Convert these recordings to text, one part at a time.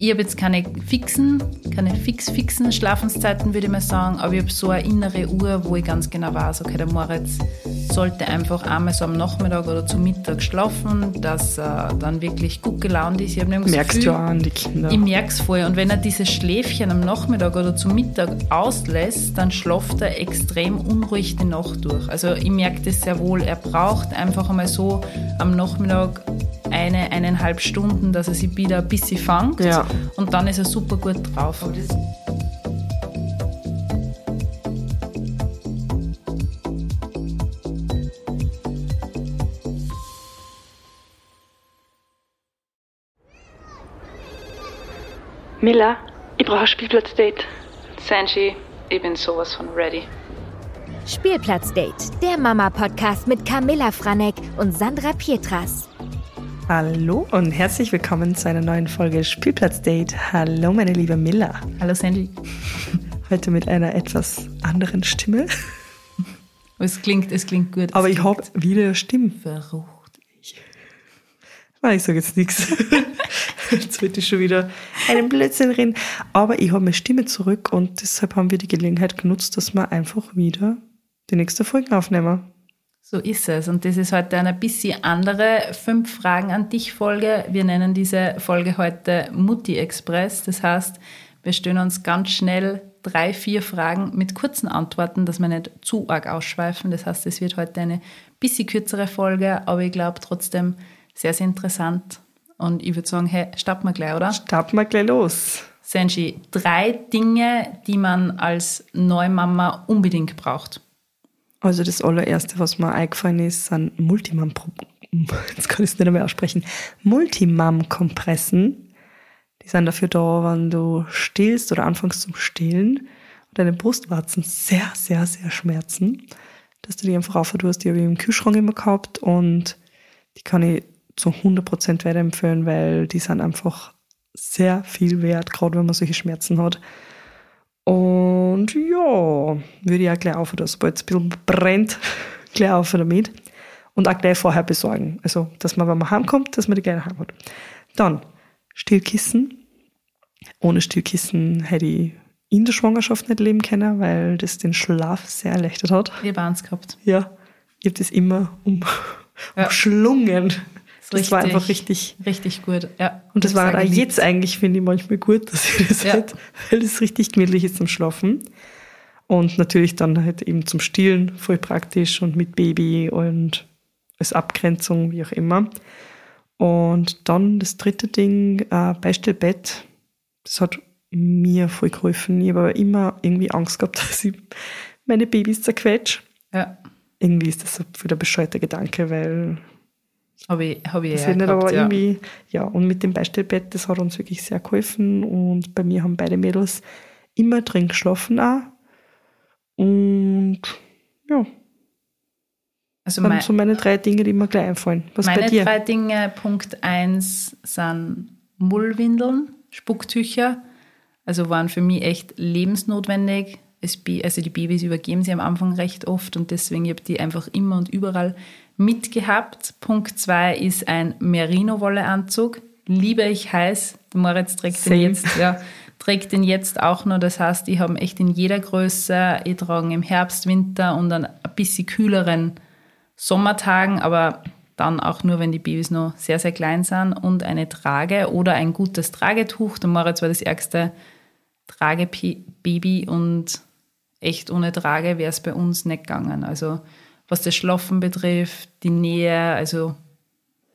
Ich habe jetzt keine fixen, keine fix-fixen Schlafenszeiten, würde ich mal sagen, aber ich habe so eine innere Uhr, wo ich ganz genau weiß, okay, der Moritz sollte einfach einmal so am Nachmittag oder zum Mittag schlafen, dass er dann wirklich gut gelaunt ist. Ich habe Merkst du an die Kinder. Ich merke es voll. Und wenn er dieses Schläfchen am Nachmittag oder zum Mittag auslässt, dann schlaft er extrem unruhig die Nacht durch. Also ich merke das sehr wohl. Er braucht einfach einmal so am Nachmittag eine, eineinhalb Stunden, dass er sich wieder ein bisschen fängt. Ja. Und dann ist er super gut drauf. Miller, ich brauche ein Spielplatzdate. Sanji, ich bin sowas von ready. Spielplatzdate, der Mama-Podcast mit Camilla Franek und Sandra Pietras. Hallo und herzlich willkommen zu einer neuen Folge Spielplatzdate. Hallo, meine liebe Miller. Hallo Sanji. Heute mit einer etwas anderen Stimme. Es klingt, es klingt gut. Aber ich habe wieder Stimme. verrucht. Ah, ich sage jetzt nichts. Jetzt wird ich schon wieder einen Blödsinn reden. Aber ich habe meine Stimme zurück und deshalb haben wir die Gelegenheit genutzt, dass wir einfach wieder die nächste Folge aufnehmen. So ist es. Und das ist heute eine bisschen andere Fünf Fragen an dich Folge. Wir nennen diese Folge heute Mutti Express. Das heißt, wir stellen uns ganz schnell drei, vier Fragen mit kurzen Antworten, dass wir nicht zu arg ausschweifen. Das heißt, es wird heute eine bisschen kürzere Folge, aber ich glaube trotzdem sehr, sehr interessant. Und ich würde sagen, hey, starten wir gleich, oder? Starten wir gleich los. Senji, drei Dinge, die man als Neumama unbedingt braucht. Also das allererste, was mir eingefallen ist, sind Multimam, jetzt kann ich es nicht mehr aussprechen, Multimam-Kompressen. Die sind dafür da, wenn du stillst oder anfängst zum Stillen und deine Brustwarzen sehr, sehr, sehr schmerzen, dass du die einfach aufhörst. Die habe ich im Kühlschrank immer gehabt und die kann ich zu 100% weiterempfehlen, weil die sind einfach sehr viel wert, gerade wenn man solche Schmerzen hat. Und ja, würde ich auch gleich aufhören, sobald es ein bisschen brennt, gleich aufhören damit. Und auch gleich vorher besorgen. Also, dass man, wenn man heimkommt, dass man die gleich heim hat. Dann, Stillkissen. Ohne Stillkissen hätte ich in der Schwangerschaft nicht leben können, weil das den Schlaf sehr erleichtert hat. Ich habe eins gehabt. Ja, ich habe das immer um, Ja. umschlungen. Das, Das war einfach richtig. Richtig gut, ja. Und das war geliebt. jetzt eigentlich, finde ich, manchmal gut, dass ich das Ja. halt, weil es richtig gemütlich ist zum Schlafen. Und natürlich dann halt eben zum Stillen voll praktisch und mit Baby und als Abgrenzung, wie auch immer. Und dann das dritte Ding, äh, Beistellbett. Das hat mir voll geholfen. Ich habe immer irgendwie Angst gehabt, dass ich meine Babys zerquetsche. Ja, Irgendwie ist das so wieder ein bescheuerter Gedanke, weil habe ich, hab ich das ja nicht, gehabt, aber ja. irgendwie, ja, und mit dem Beistellbett, das hat uns wirklich sehr geholfen und bei mir haben beide Mädels immer drin geschlafen auch. Und ja, Also das mein, sind so meine drei Dinge, die mir gleich einfallen. Was bei meine dir? drei Dinge, Punkt eins sind Mullwindeln, Spucktücher. Also waren für mich echt lebensnotwendig. Also die Babys übergeben sie am Anfang recht oft und deswegen habe ich die einfach immer und überall mitgehabt. Punkt zwei ist ein Merino-Wolle-Anzug. Liebe ich heiß. Der Moritz trägt Same. den jetzt, ja, trägt den jetzt auch noch. Das heißt, ich habe echt in jeder Größe. Ich trage im Herbst, Winter und an ein bisschen kühleren Sommertagen, aber dann auch nur, wenn die Babys noch sehr, sehr klein sind und eine Trage oder ein gutes Tragetuch. Der Moritz war das ärgste Tragebaby und echt ohne Trage wäre es bei uns nicht gegangen. Also was das Schlafen betrifft, die Nähe, also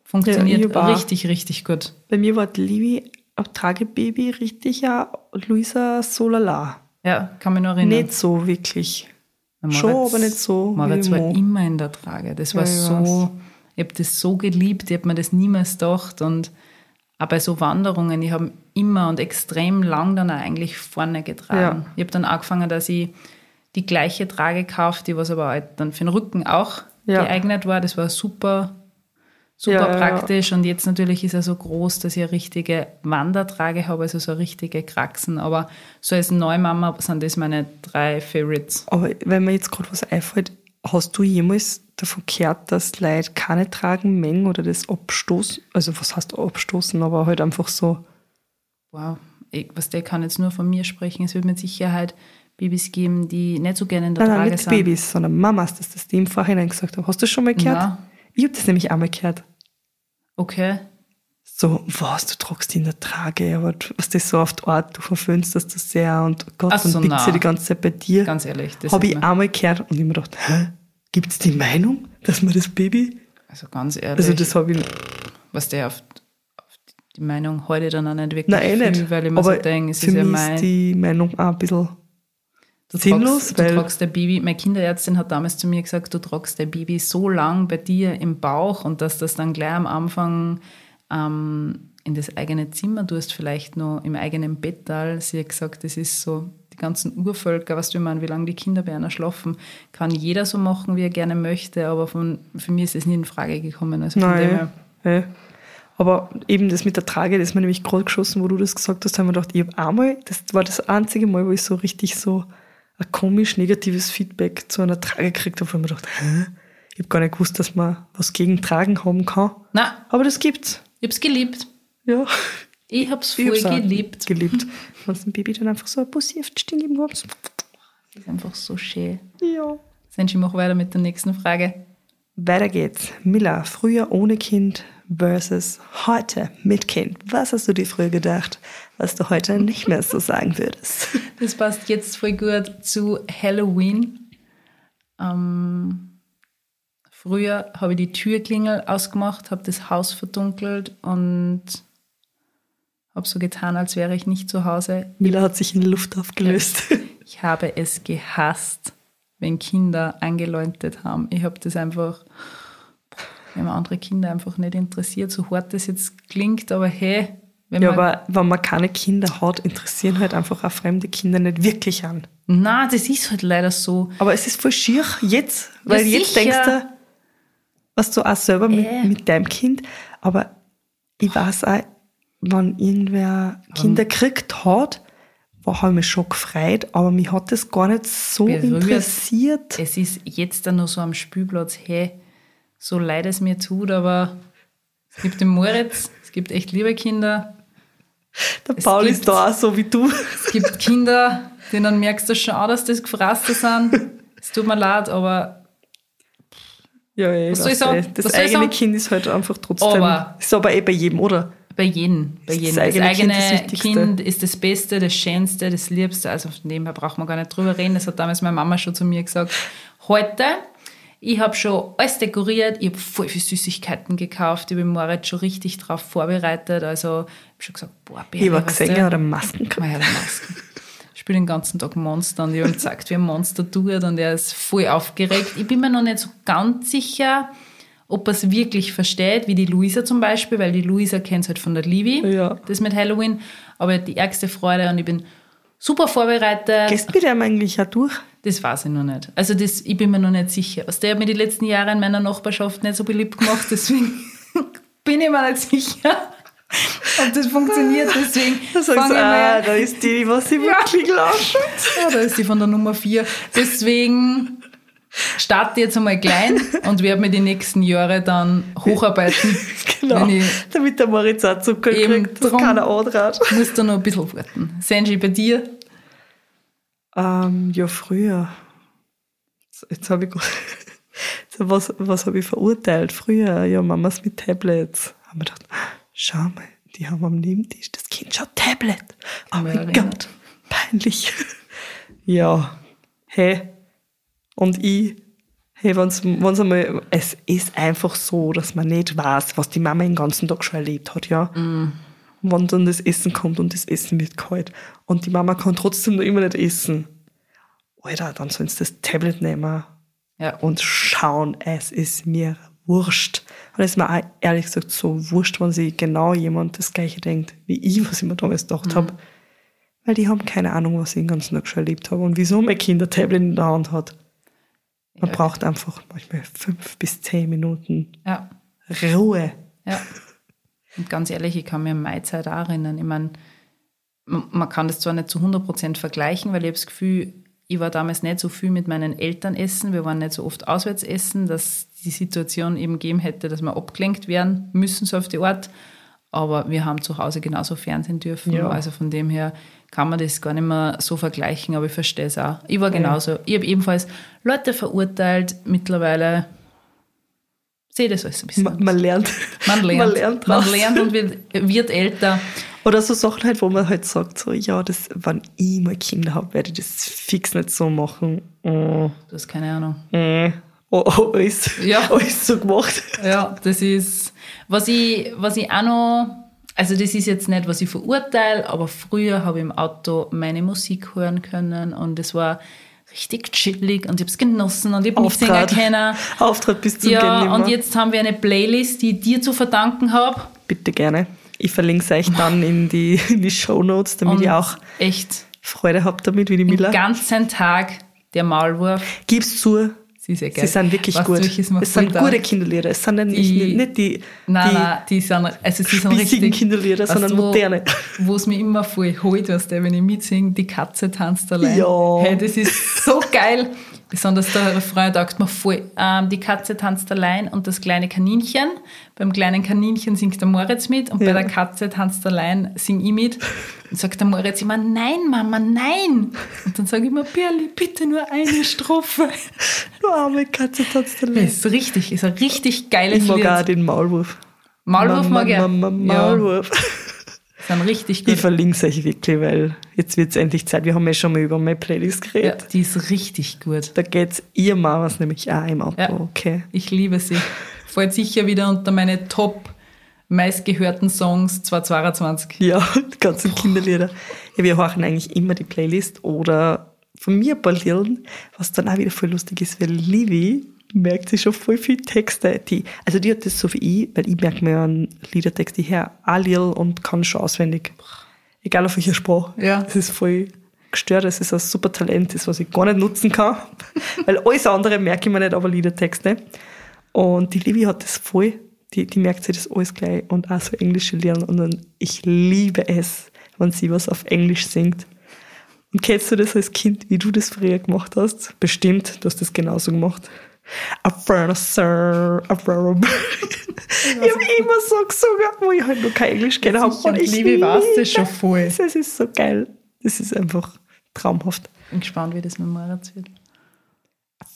funktioniert Ja, ich richtig, richtig gut. Bei mir war die Livi ein Tragebaby richtig ja Luisa Solala. Ja, kann mich noch erinnern. Nicht so wirklich. Der Schon, Moritz- aber nicht so Moritz war Mo. immer in der Trage. Das war Ja, ich so, ich habe das so geliebt, ich habe mir das niemals gedacht. Und auch bei so Wanderungen, ich habe immer und extrem lang dann auch eigentlich vorne getragen. Ja. Ich habe dann angefangen, dass ich die gleiche Trage gekauft, die was aber halt dann für den Rücken auch Ja. geeignet war. Das war super, super Ja, ja, ja. praktisch. Und jetzt natürlich ist er so groß, dass ich eine richtige Wandertrage habe, also so richtige Kraxen. Aber so als Neumama sind das meine drei Favorites. Aber wenn mir jetzt gerade was einfällt, hast du jemals davon gehört, dass Leute keine tragen mengen oder das abstoßen? Also was heißt abstoßen, aber halt einfach so wow, ich, was der kann jetzt nur von mir sprechen. Es wird mit Sicherheit Babys geben, die nicht so gerne in der Nein, nein, Trage nicht sind. Babys, sondern Mamas, dass das die im Vorhinein gesagt haben. Hast du das schon mal gehört? Ja. Ich habe das nämlich einmal gehört. Okay. So, was, du tragst die in der Trage, aber du, was das so auf die Art, du verföhnst das so sehr und Gott, so, dann liegt sie die ganze Zeit bei dir. Ganz ehrlich. Das Habe ich mir- einmal gehört und ich mir gedacht, hä, gibt's die Meinung, dass man das Baby, Also ganz ehrlich, also das habe ich, was der auf, die Meinung heute dann auch nicht wirklich nein, eh nicht, viel, weil ich mir aber so denke, es für ist ja mein, ist die Meinung auch ein bisschen sinnlos, tragst, du weil, tragst dein Baby, meine Kinderärztin hat damals zu mir gesagt, du tragst dein Baby so lang bei dir im Bauch und dass das dann gleich am Anfang ähm, in das eigene Zimmer tust, vielleicht noch im eigenen Bett. all. Sie hat gesagt, das ist so, die ganzen Urvölker, was du ich meine, wie lange die Kinder bei einer schlafen, kann jeder so machen, wie er gerne möchte, aber von, für mich ist es nie in Frage gekommen. Also nein, ja. aber eben das mit der Trage, das ist mir nämlich gerade geschossen, wo du das gesagt hast, haben wir gedacht, ich habe einmal, das war das einzige Mal, wo ich so richtig so ein komisch negatives Feedback zu einer Trage gekriegt habe, wo ich mir gedacht, hä? Ich habe gar nicht gewusst, dass man was gegen Tragen haben kann. na, Aber das gibt's. ich hab's geliebt. Ja. Ich hab's Ich voll hab's auch geliebt. Geliebt. Wenn dem Baby dann einfach so ein Bussi auf die Stirn geben kannst. Das ist einfach so schön. Ja. Senji, mach weiter mit der nächsten Frage. Weiter geht's. Miller, früher ohne Kind versus heute mit Kind. Was hast du dir früher gedacht, was du heute nicht mehr so sagen würdest? Das passt jetzt voll gut zu Halloween. Ähm, früher habe ich die Türklingel ausgemacht, habe das Haus verdunkelt und habe so getan, als wäre ich nicht zu Hause. Miller hat sich in Luft aufgelöst. Ich habe es gehasst, wenn Kinder angeläutet haben. Ich habe das einfach, wenn man andere Kinder einfach nicht interessiert, so hart das jetzt klingt, aber hey, wenn Ja, man aber wenn man keine Kinder hat, interessieren halt einfach auch fremde Kinder nicht wirklich an. Na, das ist halt leider so. Aber es ist voll schier jetzt, weil Ja, jetzt sicher. denkst du, was du auch selber mit, Äh. mit deinem Kind, aber ich weiß auch, wenn irgendwer Kinder kriegt hat, war habe ich mich schon gefreut, aber mich hat das gar nicht so Berührt. interessiert. Es ist jetzt dann nur so am Spielplatz, hey, so leid es mir tut, aber es gibt den Moritz, es gibt echt liebe Kinder, Der es Paul gibt- ist da auch so wie du. es gibt Kinder, denen merkst du schon auch, dass das Gefraste sind. Es tut mir leid, aber Ja, ey, Was soll ich sagen? Das Was eigene? Kind ist halt einfach trotzdem. Aber- ist aber eh bei jedem, oder? bei jedem, bei Das jedem. Das eigene eigene, Kind ist das Kind, ist das Beste, das Schönste, das Liebste. Also von dem her braucht man gar nicht drüber reden. Das hat damals meine Mama schon zu mir gesagt. Heute, ich habe schon alles dekoriert, ich habe voll viel Süßigkeiten gekauft, ich habe Moritz schon richtig drauf vorbereitet. Also ich habe schon gesagt, boah, Baby, Ich war gesehen, er hat einen Masken gehabt. Ah ja, der Masken. Ich spiele den ganzen Tag Monster und ich habe gezeigt, wie ein Monster tut und er ist voll aufgeregt. Ich bin mir noch nicht so ganz sicher, ob er es wirklich versteht, wie die Luisa zum Beispiel, weil die Luisa kennt es halt von der Livi, Ja. das mit Halloween, aber er die ärgste Freude und ich bin super vorbereitet. Gehst ihm eigentlich auch durch? Das weiß ich noch nicht. Also das, ich bin mir noch nicht sicher. Also der hat mir die letzten Jahre in meiner Nachbarschaft nicht so beliebt gemacht, deswegen bin ich mir nicht sicher, ob das funktioniert. Deswegen Da sagst du, ah, da ist die, was sie wirklich ausschaut. ja, da ist die von der Nummer 4. Deswegen starte ich jetzt einmal klein und werde mir die nächsten Jahre dann hocharbeiten. Genau. Damit der Moritz auch Zucker kriegt, drum. keiner antraut. muss da noch ein bisschen warten. Senji, bei dir? Ähm, ja, früher. Jetzt, jetzt habe ich was, was habe ich verurteilt? Früher, ja, Mamas mit Tablets. Haben wir gedacht, schau mal, die haben am Nebentisch das Kind schaut Tablet. Oh mein erinnert. Gott, peinlich. ja, hey. Und ich, hey, wenn's, wenn's einmal, es ist einfach so, dass man nicht weiß, was die Mama den ganzen Tag schon erlebt hat, ja. Wenn dann das Essen kommt und das Essen wird kalt und die Mama kann trotzdem noch immer nicht essen. Alter, dann sollen sie das Tablet nehmen Ja. und schauen, es ist mir wurscht. Und es ist mir auch ehrlich gesagt so wurscht, wenn sich genau jemand das Gleiche denkt, wie ich, was ich mir damals gedacht Mhm. habe. Weil die haben keine Ahnung, was ich den ganzen Tag schon erlebt habe und wieso mein Kind ein Tablet in der Hand hat. Man Ja. braucht einfach manchmal fünf bis zehn Minuten Ja. Ruhe. Ja. Und ganz ehrlich, ich kann mir an meine Zeit auch erinnern. Ich meine, man kann das zwar nicht zu 100% vergleichen, weil ich habe das Gefühl, ich war damals nicht so viel mit meinen Eltern essen, wir waren nicht so oft auswärts essen, dass die Situation eben gegeben hätte, dass wir abgelenkt werden müssen, so auf die Art. Aber wir haben zu Hause genauso Fernsehen dürfen. Ja. Also von dem her kann man das gar nicht mehr so vergleichen, aber ich verstehe es auch. Ich war genauso. Ich habe ebenfalls Leute verurteilt. Mittlerweile sehe das alles ein bisschen. Man, man lernt. Man lernt, Man lernt, man lernt und wird, wird älter. Oder so Sachen halt, wo man halt sagt, so, ja, das, wenn ich mal Kinder habe, werde ich das fix nicht so machen. Oh, Du hast keine Ahnung. äh, oh, oh, alles, Ja. alles so gemacht. Ja, das ist, was ich, was ich auch noch, also das ist jetzt nicht, was ich verurteile, aber früher habe ich im Auto meine Musik hören können und es war richtig chillig und ich habe es genossen und ich habe mitsingen Auftritt. können. Auftritt bis zum Ja, und jetzt haben wir eine Playlist, die ich dir zu verdanken habe. Bitte gerne. Ich verlinke es euch dann in die, in die Shownotes, damit Und ihr auch echt Freude habt damit, wie die den Miller. ganzen Tag der Maulwurf. Gib's zu, Sie ist sie sind wirklich Weißt du, gut. mir Es sind gute taugt? Kinderlieder. Es sind nicht, Die- nicht, die, Nein, die nein, die sind, also sie sind richtig. Kinderlieder, Weißt sondern du, wo- moderne. Wo es mir immer voll holt, weißt du, wenn ich mitsinge, die Katze tanzt allein. Ja. Hey, das ist so geil. Besonders der Refrain taugt mir voll. Ähm, die Katze tanzt allein und das kleine Kaninchen. Beim kleinen Kaninchen singt der Moritz mit und bei Ja. der Katze tanzt allein, sing ich mit. Und sagt der Moritz immer, nein, Mama, nein. Und dann sage ich immer, Birli, bitte nur eine Strophe. Du arme Katze tanzt Das allein. ist richtig, ist ein richtig geiles Ich mag Lied. auch den Maulwurf. Maulwurf mag ich. Ma- ma- ma- Ja, Maulwurf. Sind richtig Ich gut. verlinke es euch wirklich, weil jetzt wird es endlich Zeit. Wir haben ja schon mal über meine Playlist Ja, geredet. die ist richtig gut. Da geht's ihr Mamas nämlich auch im Auto. Ja. Okay. Ich liebe sie. Fällt sicher wieder unter meine top meistgehörten Songs 2022. Ja, die ganzen Kinderlieder. Ja, wir hören eigentlich immer die Playlist oder von mir ein paar Liedern, was dann auch wieder voll lustig ist, weil Livy merkt sich schon voll viel Texte. Die, also die hat das so wie ich, weil ich merke mir einen Liedertext, die her auch Lied und kann schon auswendig. Egal auf welcher Sprache. Ja. Das ist voll gestört. Das ist ein super Talent, das was ich gar nicht nutzen kann. weil alles andere merke ich mir nicht, aber Liedertexte. Und die Livy hat das voll. Die, die merkt sich das alles gleich und auch so englische Lieder. Und dann, ich liebe es, wenn sie was auf Englisch singt. Und kennst du das als Kind, wie du das früher gemacht hast? Bestimmt, du hast das genauso gemacht. Furnacer. Ich habe immer so gesungen, wo ich halt noch kein Englisch kennen habe. Und Liebe weiß das schon voll. Das ist so geil. Das ist einfach traumhaft. Bin gespannt, wie das mit Moritz wird.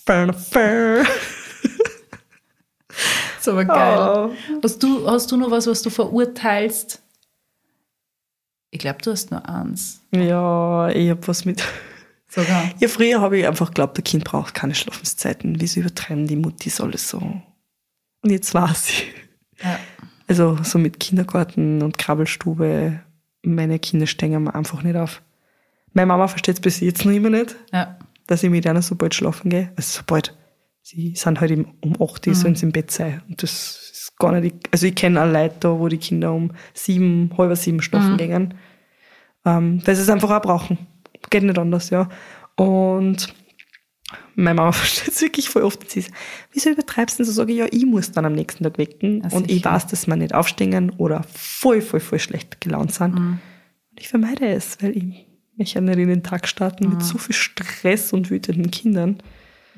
Furnacer. ist aber geil. Oh. Hast, du, hast du noch was, was du verurteilst? Ich glaube, du hast nur eins. Ja, ich hab was mit. Sogar. Ja, früher habe ich einfach geglaubt, der Kind braucht keine Schlafenszeiten. Wieso übertreiben die Muttis alles so? Und jetzt weiß ich. Ja. Also so mit Kindergarten und Krabbelstube, meine Kinder stehen mir einfach nicht auf. Meine Mama versteht es bis jetzt noch immer nicht, ja. dass ich mit einer so bald schlafen gehe. Also so bald. Sie sind halt um 8 Uhr, sollen sie im Bett sein. Und das ist gar nicht, also ich kenne auch Leute da, wo die Kinder um sieben, halb sieben schlafen gehen. Ähm, weil sie es einfach auch brauchen. Geht nicht anders, ja. Und meine Mama versteht es wirklich voll oft. Sie ist, wieso übertreibst du denn so? Sage ich, ja, ich muss dann am nächsten Tag wecken. Ja, und ich weiß, dass wir nicht aufstehen oder voll, voll, voll schlecht gelaunt sind. Und ich vermeide es, weil ich möchte ja nicht in den Tag starten mit so viel Stress und wütenden Kindern.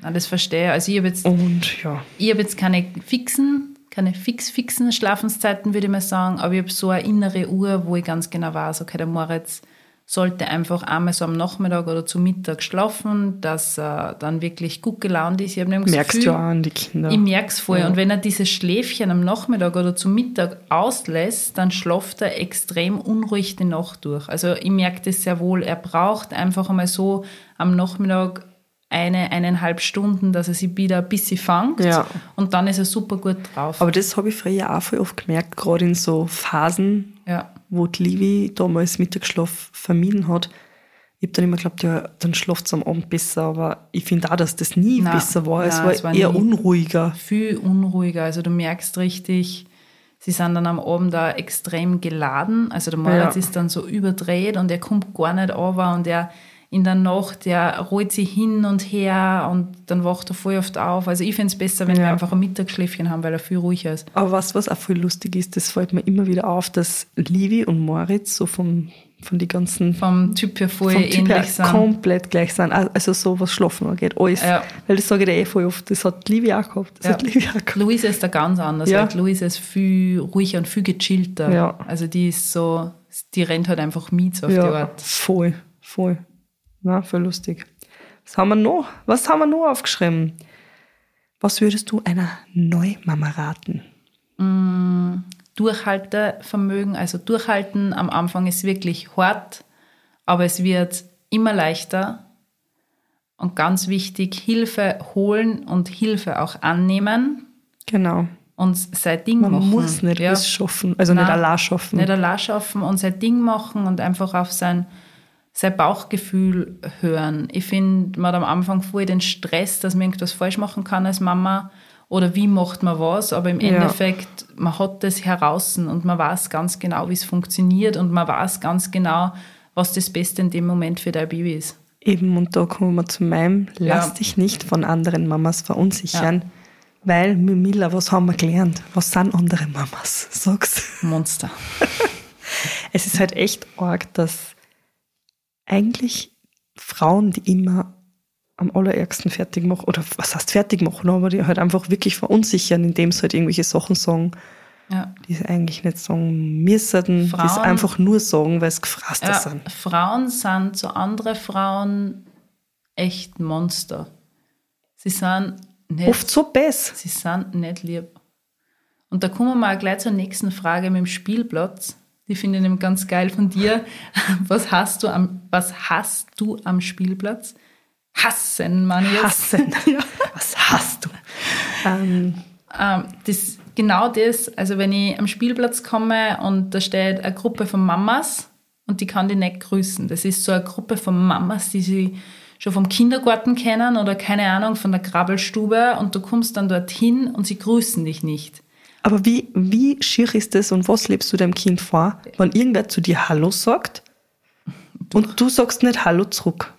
Na, das verstehe ich. Also ich habe jetzt, Und ja, ich hab jetzt keine fixen, keine fix-fixen Schlafenszeiten, würde ich mal sagen, aber ich habe so eine innere Uhr, wo ich ganz genau weiß, okay, der Moritz sollte einfach einmal so am Nachmittag oder zu Mittag schlafen, dass er dann wirklich gut gelaunt ist. Ich habe nämlich merkst Gefühl, du auch an die Kinder. Ich merk's voll. Ja. Und wenn er dieses Schläfchen am Nachmittag oder zum Mittag auslässt, dann schlaft er extrem unruhig die Nacht durch. Also ich merke das sehr wohl. Er braucht einfach einmal so am Nachmittag eine, eineinhalb Stunden, dass er sich wieder ein bisschen fangt. Ja. Und dann ist er super gut drauf. Aber das habe ich früher auch voll oft gemerkt, gerade in so Phasen, ja. wo die Livi damals Mittagsschlaf vermieden hat. Ich habe dann immer geglaubt, ja, dann schlaft es am Abend besser, aber ich finde auch, dass das nie Nein, besser war. es nein, war, es war eher unruhiger. viel unruhiger. Also du merkst richtig, sie sind dann am Abend da extrem geladen. Also der Moritz Ja. ist dann so überdreht und er kommt gar nicht runter und er in der Nacht, der rollt sich hin und her und dann wacht er voll oft auf. Also ich finde es besser, wenn wir Ja. einfach ein Mittagsschläfchen haben, weil er viel ruhiger ist. Aber was, was auch voll lustig ist, das fällt mir immer wieder auf, dass Livi und Moritz so vom von die ganzen vom Typ her voll vom Typ ähnlich her sind. komplett gleich sind. Also so was Schlafen angeht, alles. Ja. Weil das sage ich dir eh voll oft, das hat Livi auch gehabt. Das Ja. hat Livi auch gehabt. Luise ist da ganz anders. Ja. Halt. Luise ist viel ruhiger und viel gechillter. Ja. Also die ist so, die rennt halt einfach mit auf die Ja, Art. voll, voll. Na, voll lustig. Was haben wir noch? Was haben wir noch aufgeschrieben? Was würdest du einer Neumama raten? Durchhaltevermögen, also durchhalten am Anfang ist wirklich hart, aber es wird immer leichter. Und ganz wichtig, Hilfe holen und Hilfe auch annehmen Genau. und sein Ding Man machen. muss nicht ja. alles schaffen, also nicht Nein. allein schaffen. Nicht allein schaffen und sein Ding machen und einfach auf sein, sein Bauchgefühl hören. Ich finde, man hat am Anfang voll den Stress, dass man irgendwas falsch machen kann als Mama oder wie macht man was, aber im Ja. Endeffekt, man hat das heraus und man weiß ganz genau, wie es funktioniert und man weiß ganz genau, was das Beste in dem Moment für dein Baby ist. Eben, und da kommen wir zu meinem, lass Ja. dich nicht von anderen Mamas verunsichern. Weil, Mimila, was haben wir gelernt? Was sind andere Mamas? Sag's. Monster. Es ist halt echt arg, dass eigentlich Frauen, die immer am allerärgsten fertig machen, oder was heißt fertig machen, aber die halt einfach wirklich verunsichern, indem sie halt irgendwelche Sachen sagen, Ja. die sie eigentlich nicht sagen müssen, die es Frauen- einfach nur sagen, weil sie gefrasst Ja, sind. Frauen sind zu anderen Frauen echt Monster. Sie sind nicht Oft so bess. Sie sind nicht lieb. Und da kommen wir mal gleich zur nächsten Frage mit dem Spielplatz. Die finde ich nämlich ganz geil von dir. Was hast du am, was hast du am Spielplatz? Hassen, man jetzt. Hassen. Was hast du? Ähm, Ähm, das, genau das, also wenn ich am Spielplatz komme und da steht eine Gruppe von Mamas und die kann die nicht grüßen. Das ist so eine Gruppe von Mamas, die sie schon vom Kindergarten kennen oder keine Ahnung, von der Krabbelstube und du kommst dann dorthin und sie grüßen dich nicht. Aber wie, wie schier ist das und was lebst du deinem Kind vor, wenn irgendwer zu dir Hallo sagt und du sagst nicht Hallo zurück?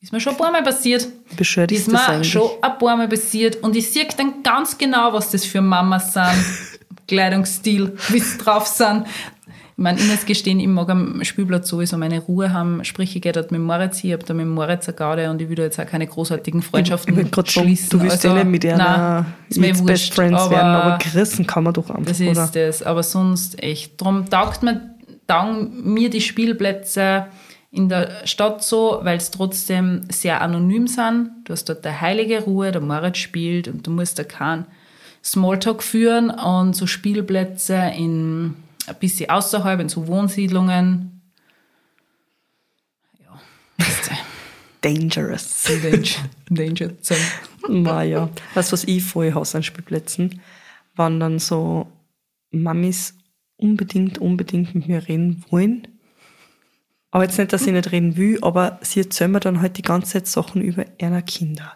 Ist mir schon ein paar Mal passiert. Bescheuert Ist ist das mir eigentlich? schon ein paar Mal passiert und ich sehe dann ganz genau, was das für Mamas sind. Kleidungsstil, wie sie drauf sind. Ich meine, ich muss gestehen, ich mag am Spielplatz sowieso meine Ruhe haben. Sprich, ich gehe dort mit Moritz ich habe da mit Moritz eine Gaude und ich will da jetzt auch keine großartigen Freundschaften Ich sagen, schließen. du willst Also, nicht mit nein, einer mir jetzt wurscht, Best Friends aber werden, aber gerissen kann man doch einfach, Das ist oder? das, aber sonst echt. Darum taugt mir, taugen mir die Spielplätze in der Stadt so, weil es trotzdem sehr anonym sind. Du hast dort eine heilige Ruhe, der Moritz spielt und du musst da keinen Smalltalk führen und so Spielplätze in ein bisschen außerhalb, in so Wohnsiedlungen. Ja, ist Dangerous. Danger, Danger Zone. Naja, weißt du, was ich voll hasse an Spielplätzen? Wann dann so Mamis unbedingt, unbedingt mit mir reden wollen. Aber jetzt nicht, dass ich nicht reden will, aber sie erzählen mir dann halt die ganze Zeit Sachen über ihre Kinder.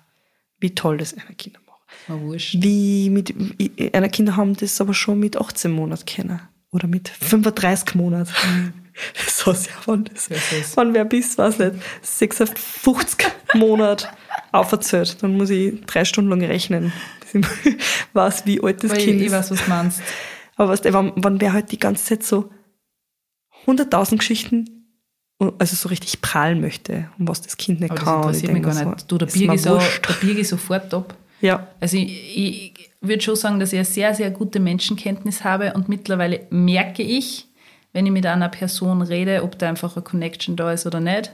Wie toll das ihre Kinder machen. Wie mit, ihre Kinder haben das aber schon mit 18 Monaten kennen. Oder mit 35 Monaten. So sehr, wann das, so wann wer bist, weiß nicht, 56 Monate auferzählt. Dann muss ich drei Stunden lang rechnen, bis ich weiß, wie alt das ich, Kind ich ist. weiß, was du meinst. Aber weißt du, wenn, wenn wer halt die ganze Zeit so 100.000 Geschichten, also so richtig prahlen möchte, um was das Kind nicht Aber das kann. Ich interessiert mich gar mir nicht. Du, mir ich, so, ich sofort ab. Ja, Also ich, ich würde schon sagen, dass ich eine sehr, sehr gute Menschenkenntnis habe und mittlerweile merke ich, wenn ich mit einer Person rede, ob da einfach eine Connection da ist oder nicht.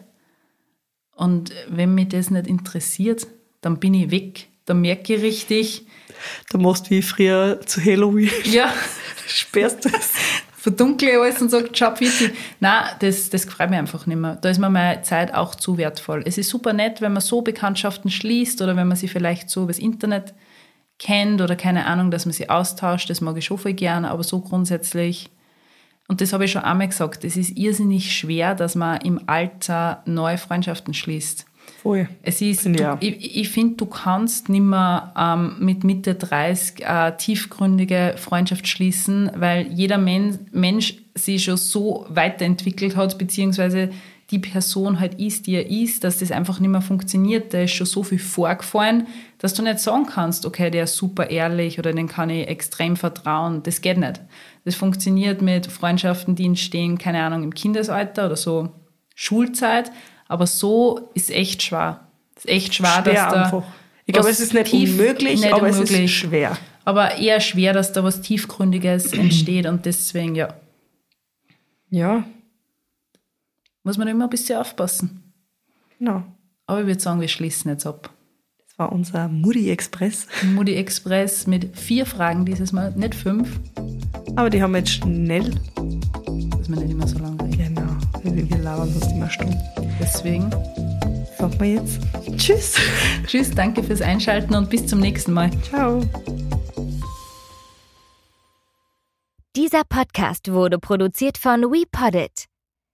Und wenn mich das nicht interessiert, dann bin ich weg. Dann merke ich richtig, da machst du wie früher zu Halloween, ja, sperrst das. Verdunkle alles und sage, ciao, bitte. Nein, das, das gefällt mir einfach nicht mehr. Da ist mir meine Zeit auch zu wertvoll. Es ist super nett, wenn man so Bekanntschaften schließt oder wenn man sie vielleicht so übers Internet kennt oder keine Ahnung, dass man sie austauscht. Das mag ich schon voll gerne, aber so grundsätzlich. Und das habe ich schon einmal gesagt. Es ist irrsinnig schwer, dass man im Alter neue Freundschaften schließt. Voll. Es ist, du, ich, ich finde, du kannst nicht mehr ähm, mit Mitte 30 eine tiefgründige Freundschaft schließen, weil jeder Men Mensch sich schon so weiterentwickelt hat, beziehungsweise die Person halt ist, die er ist, dass das einfach nicht mehr funktioniert. Da ist schon so viel vorgefallen, dass du nicht sagen kannst, okay, der ist super ehrlich oder den kann ich extrem vertrauen. Das geht nicht. Das funktioniert mit Freundschaften, die entstehen, keine Ahnung, im Kindesalter oder so Schulzeit. Aber so ist echt schwer. ist echt schwer, dass Schwer da einfach. Ich glaube, was es ist nicht unmöglich, nicht aber es unmöglich. ist schwer. Aber eher schwer, dass da was Tiefgründiges entsteht und deswegen, ja, Ja, muss man immer ein bisschen aufpassen. genau. Aber ich würde sagen, wir schließen jetzt ab. Das war unser Moody Express. Moody Express mit vier Fragen dieses Mal, nicht fünf, Aber die haben wir jetzt schnell. dass wir nicht immer so lange reden. Genau. Wir wir labern sonst immer stumm. Deswegen, Sagen wir jetzt Tschüss. tschüss, danke fürs Einschalten und bis zum nächsten Mal. Ciao. Dieser Podcast wurde produziert von WePoddit.